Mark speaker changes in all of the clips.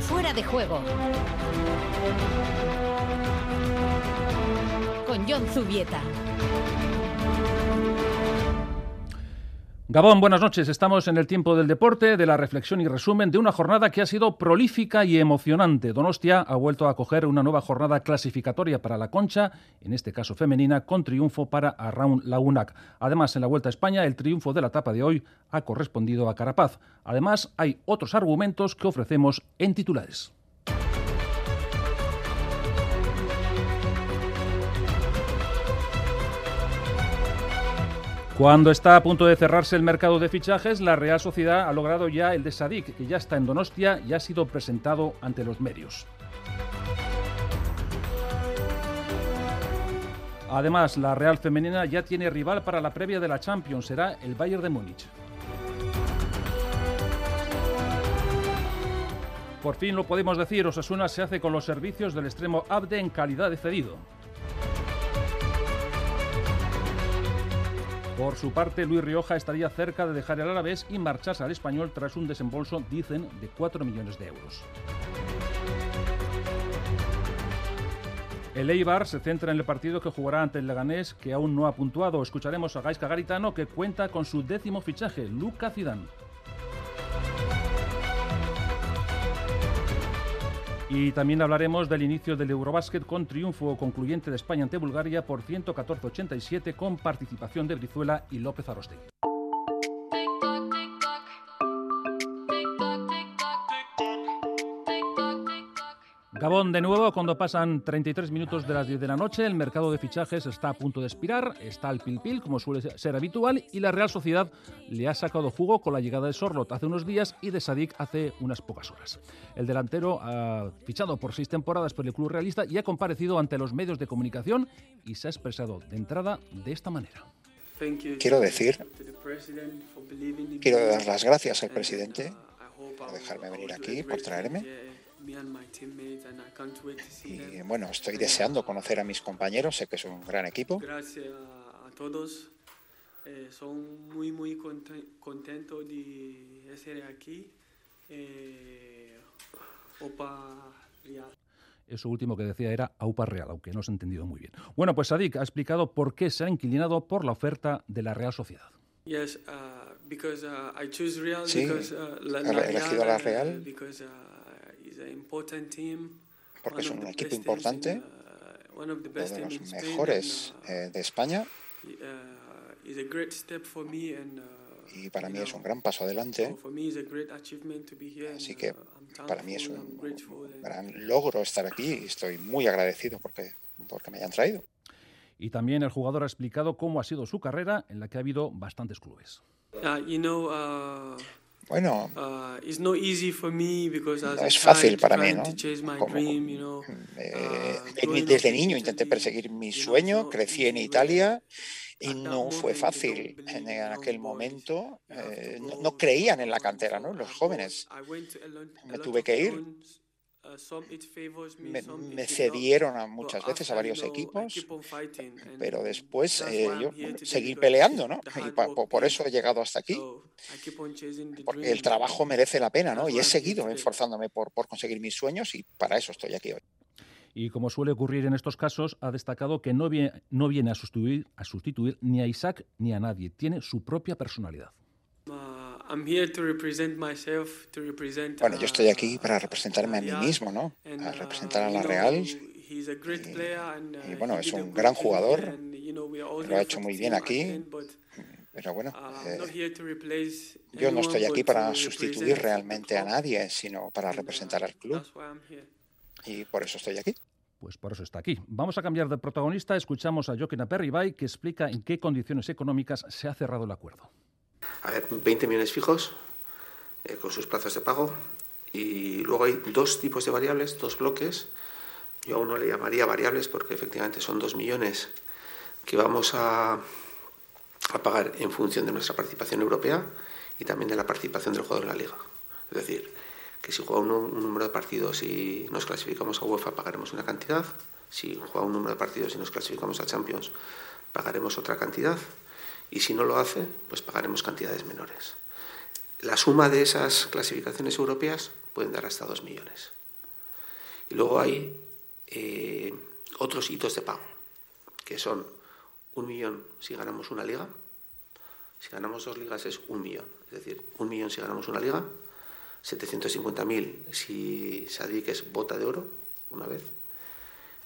Speaker 1: Fuera de juego. Con John Zubieta.
Speaker 2: Gabón, buenas noches. Estamos en el tiempo del deporte, de la reflexión y resumen de una jornada que ha sido prolífica y emocionante. Donostia ha vuelto a acoger una nueva jornada clasificatoria para la concha, en este caso femenina, con triunfo para Arraun Lagunac. Además, en la Vuelta a España, el triunfo de la etapa de hoy ha correspondido a Carapaz. Además, hay otros argumentos que ofrecemos en titulares. Cuando está a punto de cerrarse el mercado de fichajes, la Real Sociedad ha logrado ya el de Sadik, que ya está en Donostia y ha sido presentado ante los medios. Además, la Real Femenina ya tiene rival para la previa de la Champions, será el Bayern de Múnich. Por fin lo podemos decir, Osasuna se hace con los servicios del extremo Abde en calidad de cedido. Por su parte, Luis Rioja estaría cerca de dejar el Alavés y marcharse al español tras un desembolso, dicen, de 4 millones de euros. El Eibar se centra en el partido que jugará ante el Leganés, que aún no ha puntuado. Escucharemos a Gaisca Garitano, que cuenta con su décimo fichaje, Luca Zidane. Y también hablaremos del inicio del Eurobásquet con triunfo concluyente de España ante Bulgaria por 114-87 con participación de Brizuela y López Arostegui. Gabón de nuevo, cuando pasan 33 minutos de las 10 de la noche, el mercado de fichajes está a punto de expirar, está al pil pil, como suele ser habitual, y la Real Sociedad le ha sacado jugo con la llegada de Sorlot hace unos días y de Sadik hace unas pocas horas. El delantero ha fichado por seis temporadas por el club realista y ha comparecido ante los medios de comunicación y se ha expresado de entrada de esta manera.
Speaker 3: Quiero decir, quiero dar las gracias al presidente por dejarme venir aquí, por traerme y bueno, estoy deseando conocer a mis compañeros, sé que es un gran equipo.
Speaker 4: Gracias a todos. Eh, son muy, muy contento de estar aquí. Eh, Opa Real.
Speaker 2: Eso último que decía era AUPA Real, aunque no se ha entendido muy bien. Bueno, pues Sadik ha explicado por qué se ha inquinado por la oferta de la Real Sociedad.
Speaker 4: Yes, uh, because uh, I choose Real
Speaker 3: sí,
Speaker 4: because uh,
Speaker 3: he elegido a la Real. Porque es un equipo importante, uno de los mejores eh, de España. Y para mí es un gran paso adelante. Así que para mí es un gran logro estar aquí y estoy muy agradecido porque, porque me hayan traído.
Speaker 2: Y también el jugador ha explicado cómo ha sido su carrera, en la que ha habido bastantes clubes.
Speaker 3: Bueno,
Speaker 4: uh, no
Speaker 3: es fácil para mí, ¿no? Uh, desde niño intenté perseguir mi sueño, crecí en Italia y no fue fácil en aquel momento. Eh, no, creían en la cantera, ¿no? Los jóvenes. Me tuve que ir me, cedieron a muchas veces a varios equipos, pero después eh, yo seguí peleando, ¿no? Y por eso he llegado hasta aquí, porque el trabajo merece la pena, ¿no? Y he seguido esforzándome por, por conseguir mis sueños y para eso estoy aquí hoy.
Speaker 2: Y como suele ocurrir en estos casos, ha destacado que no viene, no viene a, sustituir, a sustituir ni a Isaac ni a nadie, tiene su propia personalidad.
Speaker 3: Bueno, yo estoy aquí para representarme a mí mismo, ¿no? Para representar a la Real. Y, uh, bueno, es un gran jugador, lo ha hecho muy bien aquí. Pero bueno, uh, eh, yo no estoy aquí para sustituir realmente a nadie, sino para representar al club. Y por eso estoy aquí.
Speaker 2: Pues por eso está aquí. Vamos a cambiar de protagonista. Escuchamos a Joaquín Aperribay, que explica en qué condiciones económicas se ha cerrado el acuerdo.
Speaker 5: A ver, 20 millones fijos eh, con sus plazos de pago y luego hay dos tipos de variables, dos bloques. Yo aún no le llamaría variables porque efectivamente son dos millones que vamos a, a pagar en función de nuestra participación europea y también de la participación del jugador en la liga. Es decir, que si juega un, un, número de partidos y nos clasificamos a UEFA pagaremos una cantidad, si juega un número de partidos y nos clasificamos a Champions pagaremos otra cantidad y si no lo hace, pues pagaremos cantidades menores. la suma de esas clasificaciones europeas pueden dar hasta 2 millones. Y luego hay eh, otros hitos de pago, que son un millón si ganamos una liga, si ganamos dos ligas es un millón, es decir, un millón si ganamos una liga, 750.000 si Sadik es bota de oro una vez,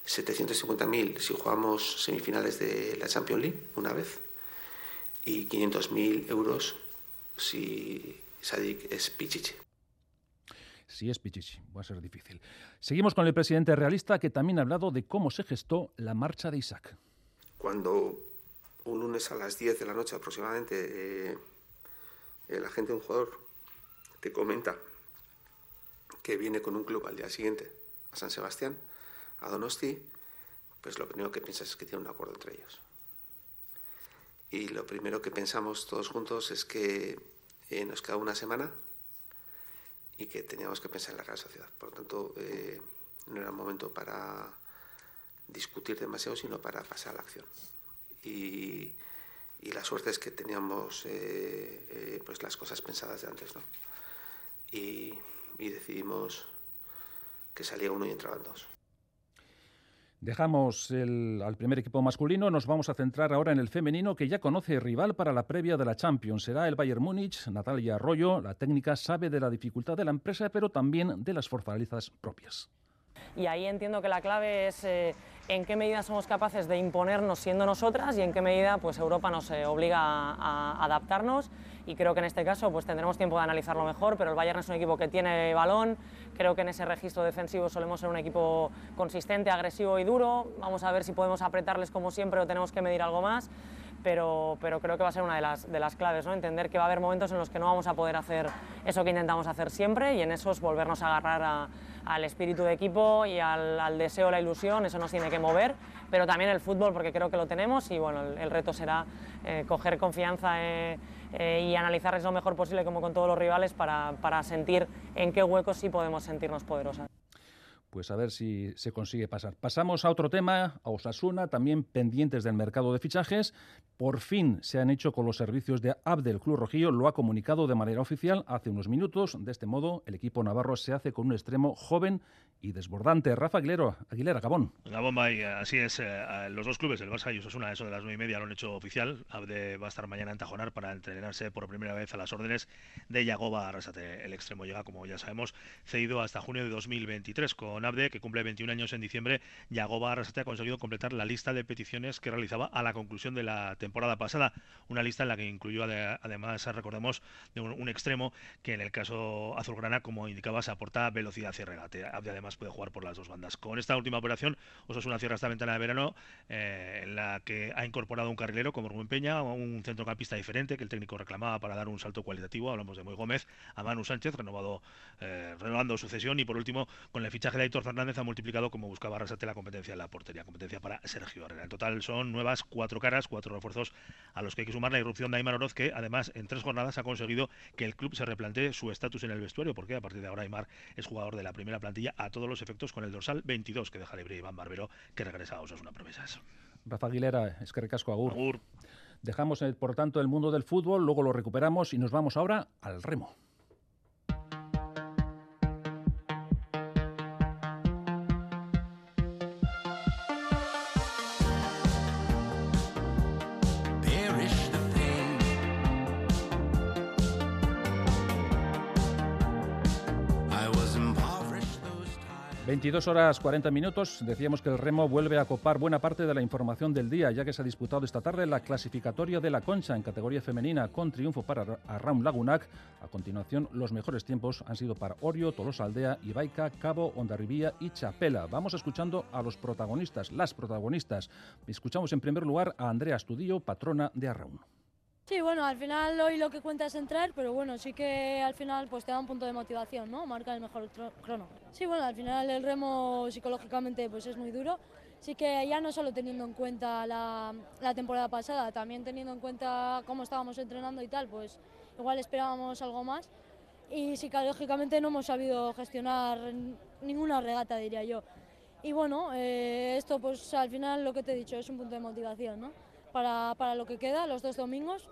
Speaker 5: 750.000 si jugamos semifinales de la Champions League una vez y 500.000 euros si Sadik es Pichichi.
Speaker 2: Si es Pichichi, va a ser difícil. Seguimos con el presidente realista que también ha hablado de cómo se gestó la marcha de Isaac.
Speaker 5: Cuando un lunes a las 10 de la noche aproximadamente eh, el agente de un jugador te comenta que viene con un club al día siguiente a San Sebastián, a Donosti, pues lo primero que piensas es que tiene un acuerdo entre ellos. Y lo primero que pensamos todos juntos es que eh, nos queda una semana y que teníamos que pensar en la Real Sociedad. Por lo tanto, eh, no era un momento para discutir demasiado, sino para pasar a la acción. Y, la suerte es que teníamos eh, pues las cosas pensadas de antes, ¿no? Y, y decidimos que salía uno y entraban dos.
Speaker 2: Dejamos al primer equipo masculino, nos vamos a centrar ahora en el femenino que ya conoce rival para la previa de la Champions. Será el Bayern Múnich, Natalia Arroyo, la técnica sabe de la dificultad de la empresa, pero también de las fortalezas propias.
Speaker 6: Y ahí entiendo que la clave es eh, en qué medida somos capaces de imponernos siendo nosotras y en qué medida pues, Europa nos eh, obliga a, adaptarnos. Y creo que en este caso pues, tendremos tiempo de analizarlo mejor, pero el Bayern es un equipo que tiene balón, creo que en ese registro defensivo solemos ser un equipo consistente, agresivo y duro. Vamos a ver si podemos apretarles como siempre o tenemos que medir algo más. Pero, pero, creo que va a ser una de las, de las claves, ¿no? entender que va a haber momentos en los que no vamos a poder hacer eso que intentamos hacer siempre y en esos volvernos a agarrar al espíritu de equipo y al, deseo, la ilusión, eso nos tiene que mover, pero también el fútbol porque creo que lo tenemos y bueno, el, reto será eh, coger confianza eh, eh, y analizarles lo mejor posible como con todos los rivales para, para sentir en qué huecos sí podemos sentirnos poderosas
Speaker 2: pues a ver si se consigue pasar. Pasamos a otro tema, a Osasuna, también pendientes del mercado de fichajes. Por fin se han hecho con los servicios de Abdel Club Rojillo, lo ha comunicado de manera oficial hace unos minutos. De este modo, el equipo navarro se hace con un extremo joven y desbordante. Rafa Aguilera, Aguilera Gabón.
Speaker 7: Gabón, así es. Eh, los dos clubes, el Barça y Osasuna, eso de las nueve y media lo han hecho oficial. Abde va a estar mañana en Tajonar para entrenarse por primera vez a las órdenes de Yagoba Arrasate. El extremo llega, como ya sabemos, cedido hasta junio de 2023 con Abde, que cumple 21 años en diciembre, Yagoba Arrasate ha conseguido completar la lista de peticiones que realizaba a la conclusión de la temporada pasada. Una lista en la que incluyó además, recordemos, de un, extremo que en el caso azulgrana, como indicaba, se aporta velocidad y regate. Abde además puede jugar por las dos bandas. Con esta última operación, Osasuna cierra esta ventana de verano eh, en la que ha incorporado un carrilero como Rubén Peña, un centrocampista diferente que el técnico reclamaba para dar un salto cualitativo. Hablamos de Moy Gómez, a Manu Sánchez, renovado, eh, renovando su cesión y por último, con el fichaje de Aitor Fernández ha multiplicado como buscaba Arrasate la competencia en la portería, competencia para Sergio Herrera. En total son nuevas cuatro caras, cuatro refuerzos a los que hay que sumar la irrupción de Aymar Oroz, que además en tres jornadas ha conseguido que el club se replantee su estatus en el vestuario, porque a partir de ahora Aymar es jugador de la primera plantilla a todos los efectos con el dorsal 22 que deja libre Iván Barbero, que regresa a Osasuna Promesas.
Speaker 2: Rafa Aguilera, es que recasco Agur. Agur. Dejamos, eh, por tanto, el mundo del fútbol, luego lo recuperamos y nos vamos ahora al remo. 22 horas 40 minutos. Decíamos que el remo vuelve a copar buena parte de la información del día, ya que se ha disputado esta tarde la clasificatoria de la concha en categoría femenina con triunfo para Arraun Lagunac. A continuación, los mejores tiempos han sido para Orio, Tolosa Aldea, Ibaica, Cabo, Ondarribía y Chapela. Vamos escuchando a los protagonistas, las protagonistas. Escuchamos en primer lugar a Andrea Estudillo, patrona de Arraun.
Speaker 8: Sí, bueno, al final hoy lo que cuenta es entrar, pero bueno, sí que al final pues te da un punto de motivación, ¿no? Marca el mejor crono. Sí, bueno, al final el remo psicológicamente pues es muy duro. Sí que ya no solo teniendo en cuenta la, la temporada pasada, también teniendo en cuenta cómo estábamos entrenando y tal, pues igual esperábamos algo más. Y psicológicamente no hemos sabido gestionar ninguna regata, diría yo. Y bueno, eh, esto pues al final lo que te he dicho es un punto de motivación, ¿no? Para, para lo que queda, los dos domingos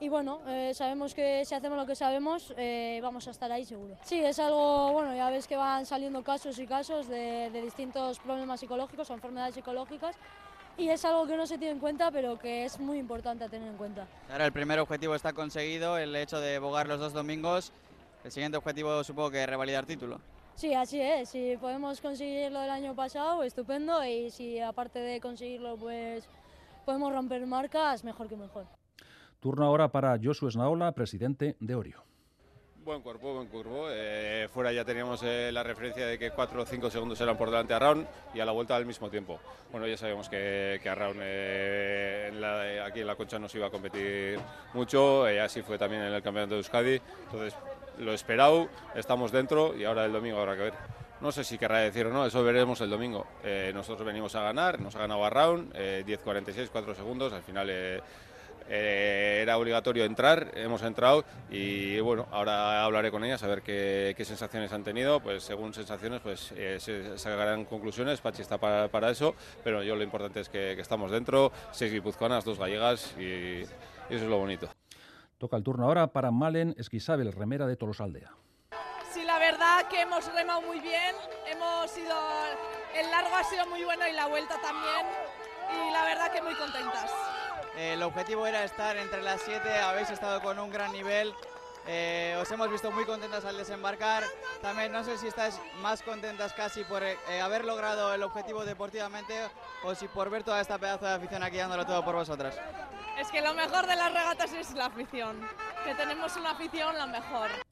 Speaker 8: y bueno, eh, sabemos que si hacemos lo que sabemos eh, vamos a estar ahí seguro. Sí, es algo, bueno, ya ves que van saliendo casos y casos de, de distintos problemas psicológicos o enfermedades psicológicas y es algo que no se tiene en cuenta, pero que es muy importante tener en cuenta.
Speaker 9: Ahora el primer objetivo está conseguido, el hecho de bogar los dos domingos. El siguiente objetivo supongo que revalidar título.
Speaker 8: Sí, así es. Si podemos conseguir lo del año pasado, estupendo. Y si aparte de conseguirlo, pues podemos romper marcas, mejor que mejor.
Speaker 2: Turno ahora para Josu Esnaola, presidente de Orio.
Speaker 10: Buen cuerpo, buen cuerpo. Eh, fuera ya teníamos eh, la referencia de que 4 o 5 segundos eran por delante a Raun y a la vuelta al mismo tiempo. Bueno, ya sabemos que, que a Raun eh, aquí en la concha nos iba a competir mucho, así fue también en el campeonato de Euskadi. Entonces, lo esperado, estamos dentro y ahora el domingo habrá que ver. No sé si querrá decir o no, eso veremos el domingo. nosotros venimos a ganar, nos ha ganado a Raun, 10-46, 4 segundos, al final eh, era obligatorio entrar, hemos entrado y bueno, ahora hablaré con ellas a ver qué, sensaciones han tenido, pues según sensaciones pues eh, se sacarán conclusiones, Pachi está para, eso, pero yo lo importante es que, estamos dentro, seis guipuzcoanas, dos gallegas y, eso es lo bonito.
Speaker 2: Toca el turno ahora para Malen Esquisabel, remera de Tolosaldea.
Speaker 11: Verdad que hemos remado muy bien, hemos ido, el largo ha sido muy bueno y la vuelta también y la verdad que muy contentas.
Speaker 9: El objetivo era estar entre las siete, habéis estado con un gran nivel. Eh, os hemos visto muy contentas al desembarcar. También no sé si estáis más contentas casi por eh, haber logrado el objetivo deportivamente o si por ver toda esta pedazo de afición aquí dándolo todo por vosotras.
Speaker 11: Es que lo mejor de las regatas es la afición, que tenemos una afición la mejor.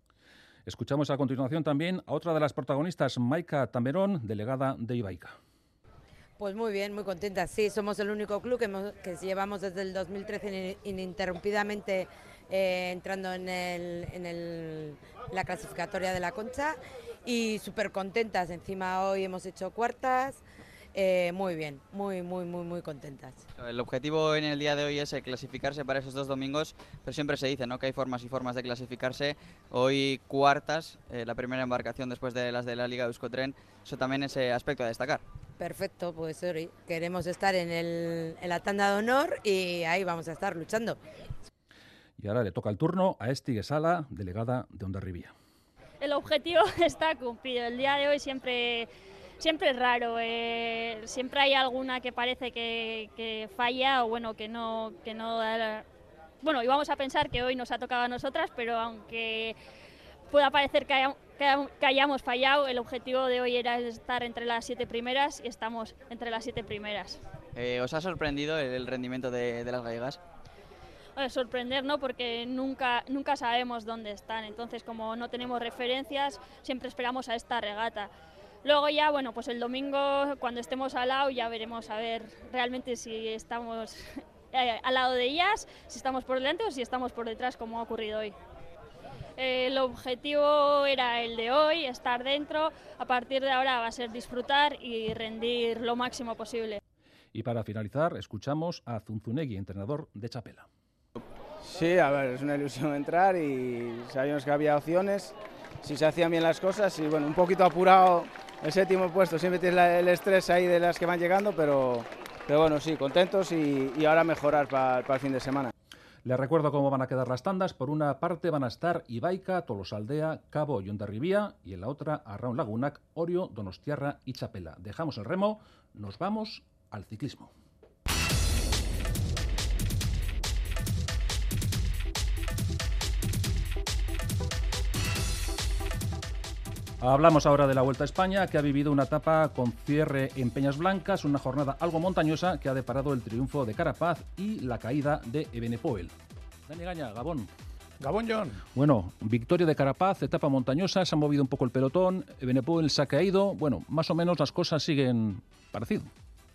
Speaker 2: Escuchamos a continuación también a otra de las protagonistas, Maika Tamerón, delegada de Ibaica.
Speaker 12: Pues muy bien, muy contenta. Sí, somos el único club que, llevamos desde el 2013 ininterrumpidamente eh, entrando en, la clasificatoria de la concha y súper contentas. Encima hoy hemos hecho cuartas. Eh, muy bien, muy, muy, muy, muy contentas.
Speaker 9: El objetivo en el día de hoy es eh, clasificarse para esos dos domingos, pero siempre se dice ¿no? que hay formas y formas de clasificarse. Hoy cuartas, la primera embarcación después de las de la Liga Euskotren, eso también es aspecto a destacar.
Speaker 12: Perfecto, pues queremos estar en, el, en la tanda de honor y ahí vamos a estar luchando.
Speaker 2: Y ahora le toca el turno a Esti Sala, delegada de Ondarribía.
Speaker 13: El objetivo está cumplido. El día de hoy siempre, siempre es raro. Eh, siempre hay alguna que parece que, falla o bueno, que no, que no bueno, y vamos a pensar que hoy nos ha tocado a nosotras, pero aunque pueda parecer que, hayamos fallado, el objetivo de hoy era estar entre las siete primeras y estamos entre las siete primeras.
Speaker 9: Eh, ¿Os ha sorprendido el rendimiento de, las gallegas?
Speaker 13: sorprender, ¿no? Porque nunca, nunca sabemos dónde están. Entonces, como no tenemos referencias, siempre esperamos a esta regata. Luego ya, bueno, pues el domingo, cuando estemos al lado, ya veremos a ver realmente si estamos eh, al lado de ellas, si estamos por delante o si estamos por detrás, como ha ocurrido hoy. El objetivo era el de hoy, estar dentro. A partir de ahora va a ser disfrutar y rendir lo máximo posible.
Speaker 2: Y para finalizar, escuchamos a Zunzunegui, entrenador de Chapela.
Speaker 14: Sí, a ver, es una ilusión entrar y sabíamos que había opciones, si se hacían bien las cosas y bueno, un poquito apurado el séptimo puesto, siempre tienes el estrés ahí de las que van llegando, pero, pero bueno, sí, contentos y, ahora mejorar para el fin de semana.
Speaker 2: Les recuerdo cómo van a quedar las tandas. Por una parte van a estar Ibaica, Tolosaldea, Cabo y Ondarribía y en la otra Arraun Lagunac, Orio, Donostiarra y Chapela. Dejamos el remo, nos vamos al ciclismo. Hablamos ahora de la Vuelta a España, que ha vivido una etapa con cierre en Peñas Blancas, una jornada algo montañosa que ha deparado el triunfo de Carapaz y la caída de Ebenepoel. Dani Gaña, Gabón.
Speaker 15: Gabón John.
Speaker 2: Bueno, victoria de Carapaz, etapa montañosa, se ha movido un poco el pelotón, Ebenepoel se ha caído, bueno, más o menos las cosas siguen parecido.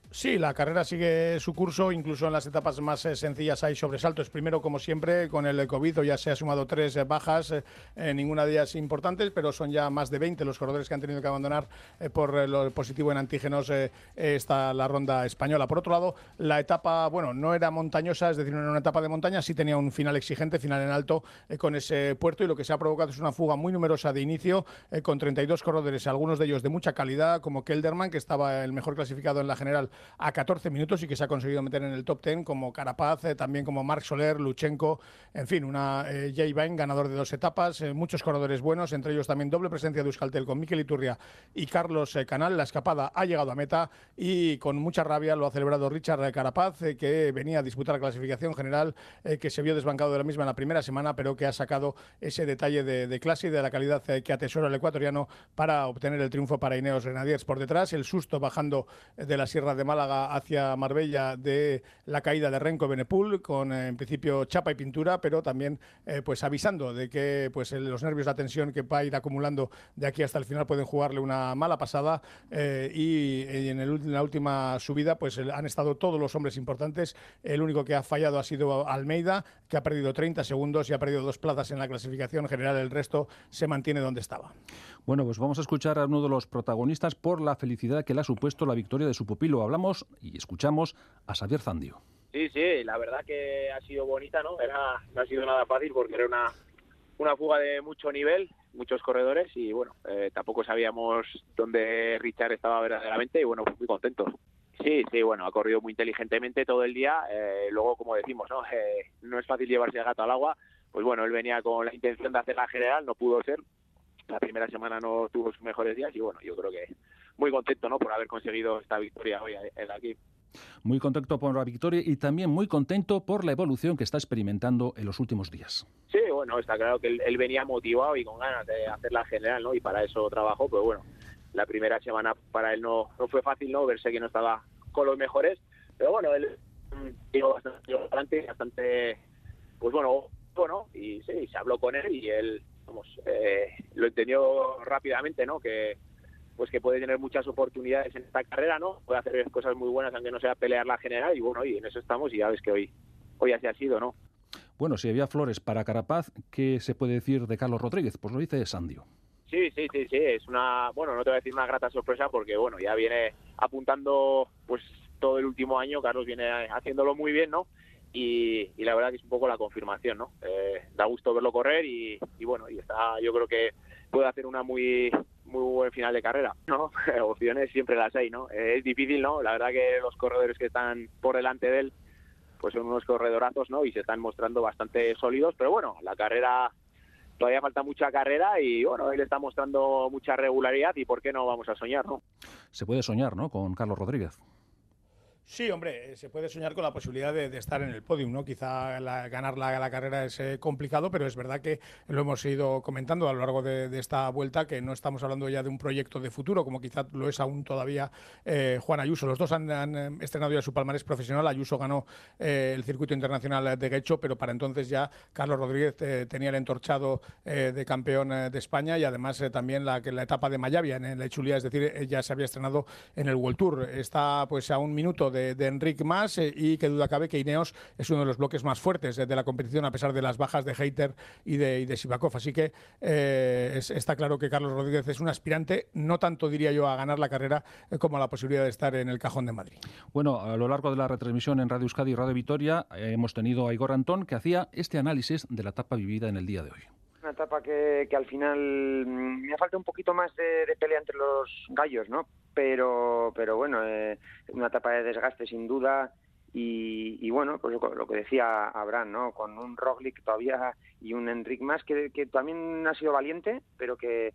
Speaker 15: Sí, la carrera sigue su curso, incluso en las etapas más eh, sencillas hay sobresaltos. Primero, como siempre, con el COVID ya se ha sumado tres eh, bajas, eh, ninguna de ellas importantes, pero son ya más de 20 los corredores que han tenido que abandonar por lo positivo en antígenos esta la ronda española. Por otro lado, la etapa, bueno, no era montañosa, es decir, no era una etapa de montaña, sí tenía un final exigente, final en alto con ese puerto y lo que se ha provocado es una fuga muy numerosa de inicio con 32 corredores, algunos de ellos de mucha calidad, como Kelderman, que estaba el mejor clasificado en la general a 14 minutos y que se ha conseguido meter en el top 10 como Carapaz, eh, también como Marc Soler, Luchenko, en fin, una eh, Jay ganador de dos etapas, eh, muchos corredores buenos, entre ellos también doble presencia de Euskaltel con Miquel Iturria y Carlos Canal. La escapada ha llegado a meta y con mucha rabia lo ha celebrado Richard Carapaz, que venía a disputar la clasificación general, que se vio desbancado de la misma en la primera semana, pero que ha sacado ese detalle de, clase y de la calidad que atesora el ecuatoriano para obtener el triunfo para Ineos Grenadiers. Por detrás, el susto bajando de la Sierra de Málaga hacia Marbella de la caída de Renko Benepul, con en principio chapa y pintura, pero también eh, pues avisando de que pues los nervios, la tensión que va a ir acumulando de aquí hasta el final pueden jugarle una mala pasada eh, y, en, en, la última subida pues han estado todos los hombres importantes. El único que ha fallado ha sido Almeida, que ha perdido 30 segundos y ha perdido dos plazas en la clasificación general. El resto se mantiene donde estaba.
Speaker 2: Bueno, pues vamos a escuchar a uno de los protagonistas por la felicidad que le ha supuesto la victoria de su pupilo. Hablamos y escuchamos a Xavier Zandio.
Speaker 16: Sí, sí, la verdad que ha sido bonita, ¿no? Era, no ha sido nada fácil porque era una, una fuga de mucho nivel, muchos corredores y bueno, eh, tampoco sabíamos dónde Richard estaba verdaderamente y bueno, muy contentos. Sí, sí, bueno, ha corrido muy inteligentemente todo el día. Eh, luego, como decimos, ¿no? Eh, no es fácil llevarse el gato al agua. Pues bueno, él venía con la intención de hacer la general, no pudo ser. La primera semana no tuvo sus mejores días y bueno, yo creo que muy contento, ¿no? Por haber conseguido esta victoria hoy aquí.
Speaker 2: Muy contento por la victoria y también muy contento por la evolución que está experimentando en los últimos días.
Speaker 16: Sí, bueno, está claro que él, venía motivado y con ganas de hacer la general, ¿no? Y para eso trabajó, pero bueno, la primera semana para él no, no fue fácil, ¿no? Verse que no estaba con los mejores, pero bueno, él llegó bastante, bastante, pues bueno, bueno, y sí, se habló con él y él, vamos, eh, lo entendió rápidamente, ¿no? Que pues que puede tener muchas oportunidades en esta carrera, ¿no? Puede hacer cosas muy buenas aunque no sea pelear la general y bueno, y en eso estamos y ya ves que hoy, hoy así ha sido, ¿no?
Speaker 2: Bueno, si había flores para Carapaz, ¿qué se puede decir de Carlos Rodríguez? Pues lo dice Sandio.
Speaker 16: Sí, sí, sí, sí, es una, bueno, no te voy a decir una grata sorpresa porque, bueno, ya viene apuntando, pues, todo el último año, Carlos viene haciéndolo muy bien, ¿no? Y, la verdad que es un poco la confirmación, ¿no? Eh, da gusto verlo correr y, bueno, y está, yo creo que puede hacer una muy muy buen final de carrera, ¿no? Opciones siempre las hay, ¿no? Es difícil, ¿no? La verdad que los corredores que están por delante de él, pues son unos corredorazos, ¿no? Y se están mostrando bastante sólidos, pero bueno, la carrera todavía falta mucha carrera y bueno, él está mostrando mucha regularidad y por qué no vamos a soñar, ¿no?
Speaker 2: Se puede soñar, ¿no? Con Carlos Rodríguez.
Speaker 15: Sí, hombre, eh, se puede soñar con la posibilidad de, estar en el podium, ¿no? Quizá ganar la, carrera es eh, complicado, pero es verdad que lo hemos ido comentando a lo largo de, esta vuelta, que no estamos hablando ya de un proyecto de futuro, como quizá lo es aún todavía eh, Juan Ayuso. Los dos han, estrenado ya su palmarés profesional. Ayuso ganó el circuito internacional de Guecho, pero para entonces ya Carlos Rodríguez tenía el entorchado de campeón de España y además también la, la etapa de Mayavia en la Echulía, es decir, ya se había estrenado en el World Tour. Está pues a un minuto de de, Enric Mas eh, y que duda cabe que Ineos es uno de los bloques más fuertes de, la competición a pesar de las bajas de Heiter y de, y de. Así que eh, está claro que Carlos Rodríguez es un aspirante, no tanto diría yo a ganar la carrera eh, como a la posibilidad de estar en el cajón de Madrid.
Speaker 2: Bueno, a lo largo de la retransmisión en Radio Euskadi y Radio Vitoria hemos tenido a Igor Antón que hacía este análisis de la etapa vivida en el día de hoy
Speaker 17: una etapa que, que, al final mm, me falta un poquito más de, pelea entre los gallos, ¿no? pero, pero bueno, eh, una etapa de desgaste sin duda. Y, bueno, pues lo, que decía Abraham, ¿no? Con un Roglic todavía y un Enric más que, que también ha sido valiente, pero que,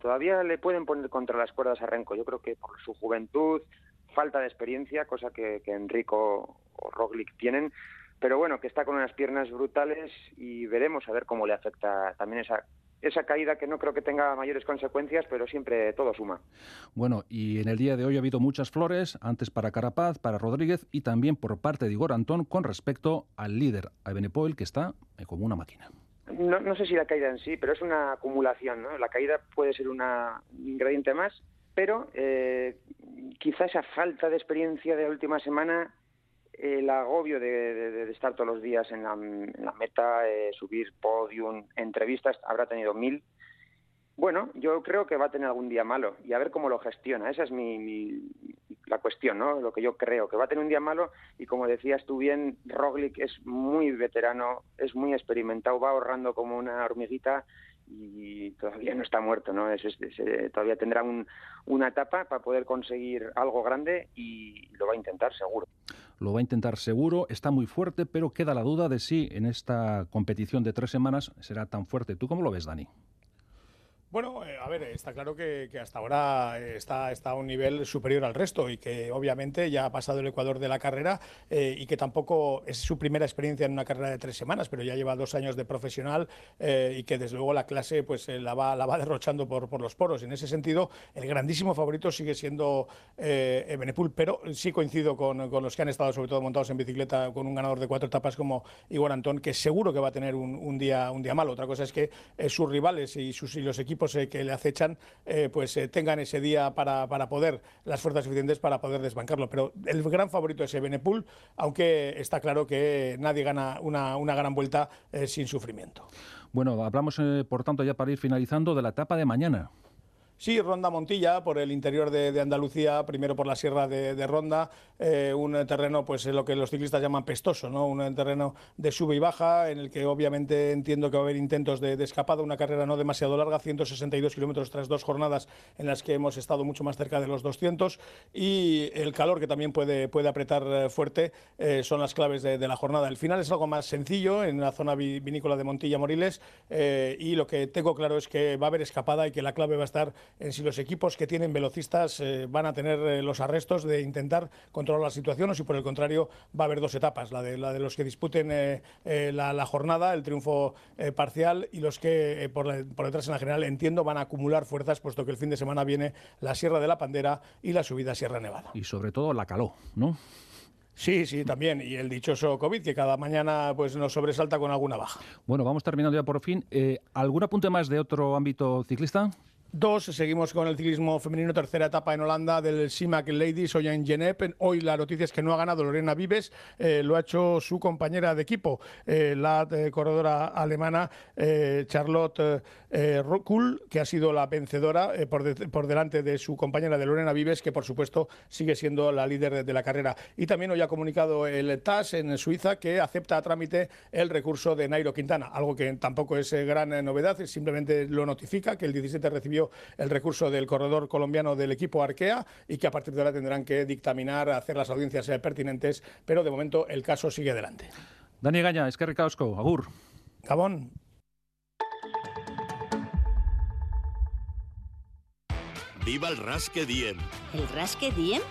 Speaker 17: todavía le pueden poner contra las cuerdas a Renko. Yo creo que por su juventud, falta de experiencia, cosa que, que Enrico o Roglic tienen, pero bueno, que está con unas piernas brutales y veremos a ver cómo le afecta también esa esa caída que no creo que tenga mayores consecuencias, pero siempre todo suma.
Speaker 2: Bueno, y en el día de hoy ha habido muchas flores, antes para Carapaz, para Rodríguez y también por parte de Igor Antón con respecto al líder, a Benepoel, que está eh, como una máquina.
Speaker 17: No, sé si la caída en sí, pero es una acumulación, ¿no? La caída puede ser un ingrediente más, pero eh, quizá esa falta de experiencia de la última semana el agobio de, estar todos los días en la, meta, eh, subir podium, entrevistas, habrá tenido mil. Bueno, yo creo que va a tener algún día malo y a ver cómo lo gestiona. Esa es mi, la cuestión, ¿no? Lo que yo creo, que va a tener un día malo y como decías tú bien, Roglic es muy veterano, es muy experimentado, va ahorrando como una hormiguita y todavía no está muerto, ¿no? Es, todavía tendrá una etapa para poder conseguir algo grande y lo va a intentar seguro.
Speaker 2: Lo va a intentar seguro, está muy fuerte, pero queda la duda de si en esta competición de tres semanas será tan fuerte. ¿Tú cómo lo ves, Dani?
Speaker 15: Bueno, eh, a ver, está claro que, hasta ahora eh, está, está, a un nivel superior al resto y que obviamente ya ha pasado el Ecuador de la carrera eh, y que tampoco es su primera experiencia en una carrera de tres semanas, pero ya lleva dos años de profesional y que desde luego la clase pues la va, la va derrochando por, por los poros. En ese sentido, el grandísimo favorito sigue siendo Benepul, pero sí coincido con, con, los que han estado sobre todo montados en bicicleta con un ganador de cuatro etapas como Igor Antón, que seguro que va a tener un, un día, un día malo. Otra cosa es que sus rivales y, sus, y los equipos eh, que le acechan eh, pues eh, tengan ese día para, para, poder, las fuerzas suficientes para poder desbancarlo. Pero el gran favorito es Ebenepul, aunque está claro que nadie gana una, una gran vuelta sin sufrimiento.
Speaker 2: Bueno, hablamos por tanto ya para ir finalizando de la etapa de mañana.
Speaker 15: Sí, Ronda Montilla, por el interior de, Andalucía, primero por la sierra de, Ronda, eh, un terreno, pues lo que los ciclistas llaman pestoso, ¿no? Un terreno de sube y baja, en el que obviamente entiendo que va a haber intentos de, escapada, una carrera no demasiado larga, 162 kilómetros tras dos jornadas en las que hemos estado mucho más cerca de los 200, y el calor que también puede, puede apretar eh, fuerte eh, son las claves de, la jornada. El final es algo más sencillo en la zona vinícola de Montilla Moriles, y lo que tengo claro es que va a haber escapada y que la clave va a estar en si los equipos que tienen velocistas eh, van a tener eh, los arrestos de intentar controlar la situación o si por el contrario va a haber dos etapas, la de, la de los que disputen eh, la, jornada, el triunfo parcial y los que por, por, detrás en la general entiendo van a acumular fuerzas puesto que el fin de semana viene la Sierra de la Pandera y la subida Sierra Nevada.
Speaker 2: Y sobre todo la caló, ¿no?
Speaker 15: Sí, sí, también. Y el dichoso COVID, que cada mañana pues nos sobresalta con alguna baja.
Speaker 2: Bueno, vamos terminando ya por fin. ¿Algún apunte más de otro ámbito ciclista?
Speaker 15: Dos, seguimos con el ciclismo femenino, tercera etapa en Holanda del Simac Ladies, hoy en Genep. Hoy la noticia es que no ha ganado Lorena Vives, eh, lo ha hecho su compañera de equipo, eh, la eh, corredora alemana Charlotte Kuhl, que ha sido la vencedora por, por, delante de su compañera de Lorena Vives, que por supuesto sigue siendo la líder de, la carrera. Y también hoy ha comunicado el TAS en Suiza que acepta a trámite el recurso de Nairo Quintana, algo que tampoco es gran novedad, simplemente lo notifica que el 17 recibió el recurso del corredor colombiano del equipo Arkea y que a partir de ahora tendrán que dictaminar, hacer las audiencias eh, pertinentes, pero de momento el caso sigue adelante.
Speaker 2: Dani Gaña, es que ricasco, agur.
Speaker 15: Gabón.
Speaker 18: ¡Viva el Rasque Diem!
Speaker 19: ¿El Rasque Diem?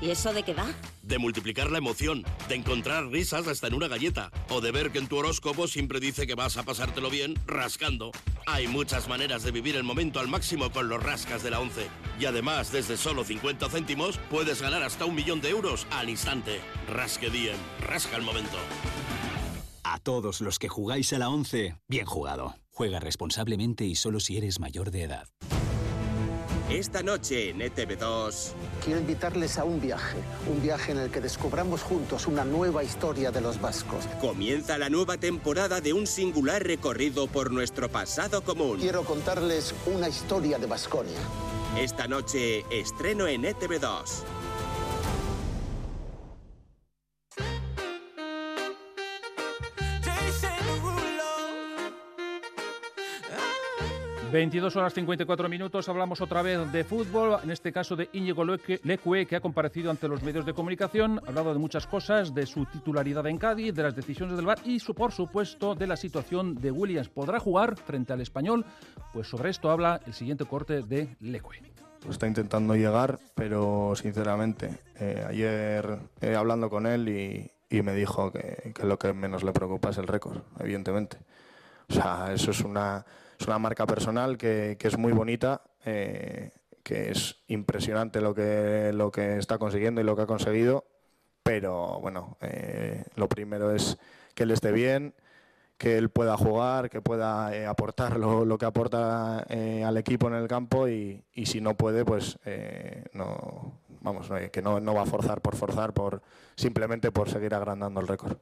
Speaker 19: ¿Y eso de qué va?
Speaker 18: De multiplicar la emoción, de encontrar risas hasta en una galleta, o de ver que en tu horóscopo siempre dice que vas a pasártelo bien rascando. Hay muchas maneras de vivir el momento al máximo con los rascas de la 11. Y además, desde solo 50 céntimos, puedes ganar hasta un millón de euros al instante. Rasque Diem, rasca el momento.
Speaker 20: A todos los que jugáis a la 11, bien jugado. Juega responsablemente y solo si eres mayor de edad.
Speaker 18: Esta noche en ETV2.
Speaker 21: Quiero invitarles a un viaje, un viaje en el que descubramos juntos una nueva historia de los vascos.
Speaker 18: Comienza la nueva temporada de un singular recorrido por nuestro pasado común.
Speaker 21: Quiero contarles una historia de Vasconia.
Speaker 18: Esta noche estreno en ETV2.
Speaker 2: 22 horas 54 minutos, hablamos otra vez de fútbol, en este caso de Íñigo Lecue, que ha comparecido ante los medios de comunicación, ha hablado de muchas cosas, de su titularidad en Cádiz, de las decisiones del VAR y, por supuesto, de la situación de Williams. ¿Podrá jugar frente al español? Pues sobre esto habla el siguiente corte de Lecue.
Speaker 22: Está intentando llegar, pero sinceramente, eh, ayer eh, hablando con él y, me dijo que, que lo que menos le preocupa es el récord, evidentemente. O sea, eso es una es una marca personal que, es muy bonita, eh, que es impresionante lo que, lo que está consiguiendo y lo que ha conseguido, pero bueno, eh, lo primero es que él esté bien, que él pueda jugar, que pueda eh, aportar lo, que aporta al equipo en el campo y, y si no puede, pues no, vamos, que no, no va a forzar por forzar, por simplemente por seguir agrandando el récord.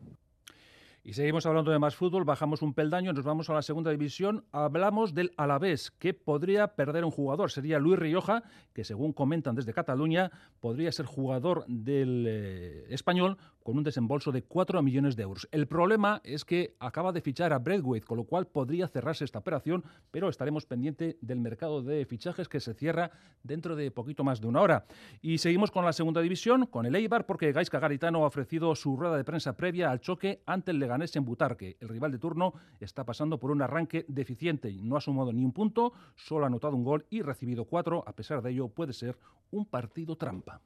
Speaker 2: Y seguimos hablando de más fútbol, bajamos un peldaño, nos vamos a la segunda división, hablamos del Alavés, que podría perder un jugador, sería Luis Rioja, que según comentan desde Cataluña, podría ser jugador del eh, español con un desembolso de 4 millones de euros. El problema es que acaba de fichar a Braithwaite, con lo cual podría cerrarse esta operación, pero estaremos pendiente del mercado de fichajes que se cierra dentro de poquito más de una hora. Y seguimos con la segunda división, con el Eibar, porque Gaisca Garitano ha ofrecido su rueda de prensa previa al choque ante el Leganés en Butarque. El rival de turno está pasando por un arranque deficiente no ha sumado ni un punto, solo ha anotado un gol y recibido cuatro. A pesar de ello, puede ser un partido trampa.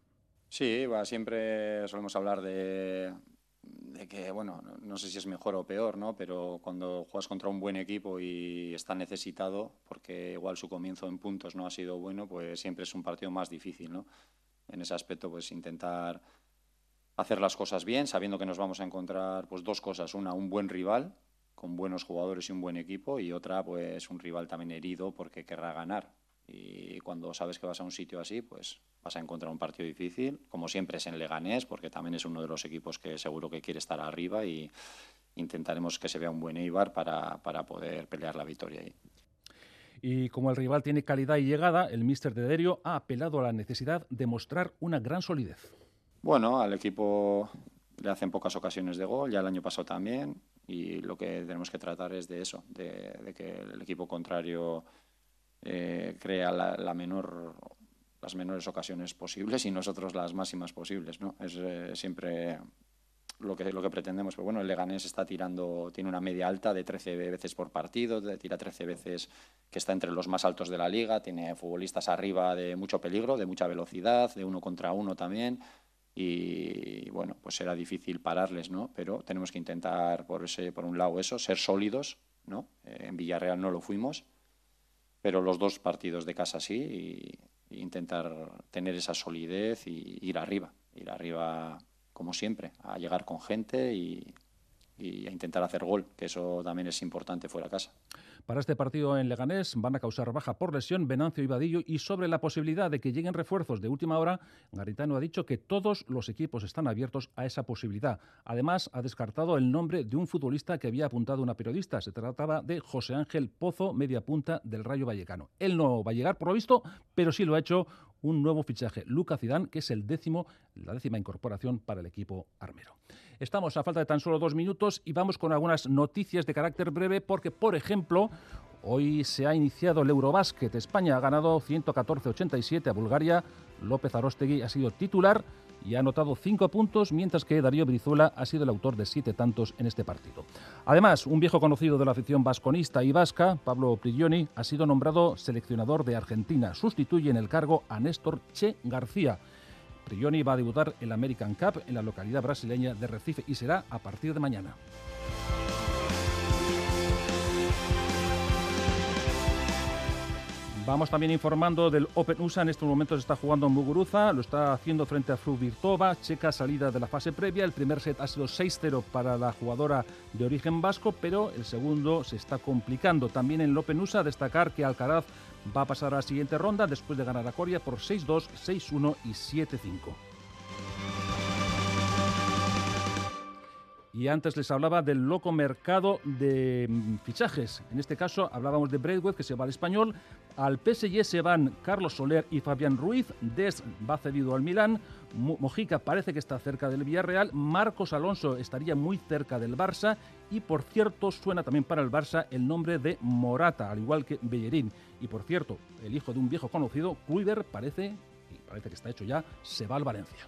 Speaker 23: Sí, va, siempre solemos hablar de, que, bueno, no sé si es mejor o peor, ¿no? Pero cuando juegas contra un buen equipo y está necesitado, porque igual su comienzo en puntos no ha sido bueno, pues siempre es un partido más difícil, ¿no? En ese aspecto, pues intentar hacer las cosas bien, sabiendo que nos vamos a encontrar pues dos cosas. Una, un buen rival, con buenos jugadores y un buen equipo, y otra, pues un rival también herido porque querrá ganar. Y cuando sabes que vas a un sitio así, pues vas a encontrar un partido difícil, como siempre es en Leganés, porque también es uno de los equipos que seguro que quiere estar arriba y intentaremos que se vea un buen Eibar para, para poder pelear la victoria ahí.
Speaker 2: Y como el rival tiene calidad y llegada, el míster de Derio ha apelado a la necesidad de mostrar una gran solidez.
Speaker 23: Bueno, al equipo le hacen pocas ocasiones de gol, ya el año pasado también, y lo que tenemos que tratar es de eso, de que el equipo contrario eh, crea la, menor, las menores ocasiones posibles y nosotros las máximas posibles. ¿no? Es eh, siempre lo que, lo que pretendemos. Pero bueno, el Leganés está tirando, tiene una media alta de 13 veces por partido, tira 13 veces que está entre los más altos de la liga, tiene futbolistas arriba de mucho peligro, de mucha velocidad, de uno contra uno también. Y bueno, pues será difícil pararles, ¿no? Pero tenemos que intentar, por, ese, por un lado, eso, ser sólidos, ¿no? Eh, en Villarreal no lo fuimos, pero los dos partidos de casa sí, y, intentar tener esa solidez y ir arriba, ir arriba como siempre, a llegar con gente y, y a intentar hacer gol, que eso también es importante fuera de casa.
Speaker 2: Para este partido en Leganés van a causar baja por lesión Venancio y Vadillo y sobre la posibilidad de que lleguen refuerzos de última hora, Garitano ha dicho que todos los equipos están abiertos a esa posibilidad. Además, ha descartado el nombre de un futbolista que había apuntado una periodista. Se trataba de José Ángel Pozo, media punta del Rayo Vallecano. Él no va a llegar por lo visto, pero sí lo ha hecho un nuevo fichaje, Luca Zidane, que es el décimo, la décima incorporación para el equipo armero. Estamos a falta de tan solo dos minutos y vamos con algunas noticias de carácter breve porque, por ejemplo, hoy se ha iniciado el Eurobásquet. España ha ganado 114-87 a Bulgaria. López Arostegui ha sido titular y ha anotado cinco puntos, mientras que Darío Brizuela ha sido el autor de siete tantos en este partido. Además, un viejo conocido de la afición vasconista y vasca, Pablo Prigioni, ha sido nombrado seleccionador de Argentina. Sustituye en el cargo a Néstor Che García. Prigioni va a debutar el American Cup en la localidad brasileña de Recife y será a partir de mañana. Vamos también informando del Open USA. En estos momentos está jugando Muguruza, lo está haciendo frente a Fruvirtova, checa salida de la fase previa. El primer set ha sido 6-0 para la jugadora de origen vasco, pero el segundo se está complicando. También en el Open USA destacar que Alcaraz va a pasar a la siguiente ronda después de ganar a Coria por 6-2, 6-1 y 7-5. Y antes les hablaba del loco mercado de mm, fichajes. En este caso hablábamos de Braithwaite, que se va al español. Al PSG se van Carlos Soler y Fabián Ruiz. Des va cedido al Milán. Mojica parece que está cerca del Villarreal. Marcos Alonso estaría muy cerca del Barça. Y por cierto, suena también para el Barça el nombre de Morata, al igual que Bellerín. Y por cierto, el hijo de un viejo conocido, Kluivert, parece, y parece que está hecho ya, se va al Valencia.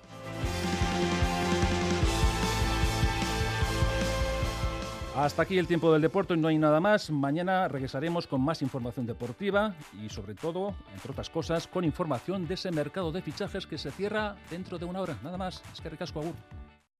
Speaker 2: Hasta aquí el tiempo del deporte, no hay nada más. Mañana regresaremos con más información deportiva y sobre todo, entre otras cosas, con información de ese mercado de fichajes que se cierra dentro de una hora. Nada más. Es que recasco agur.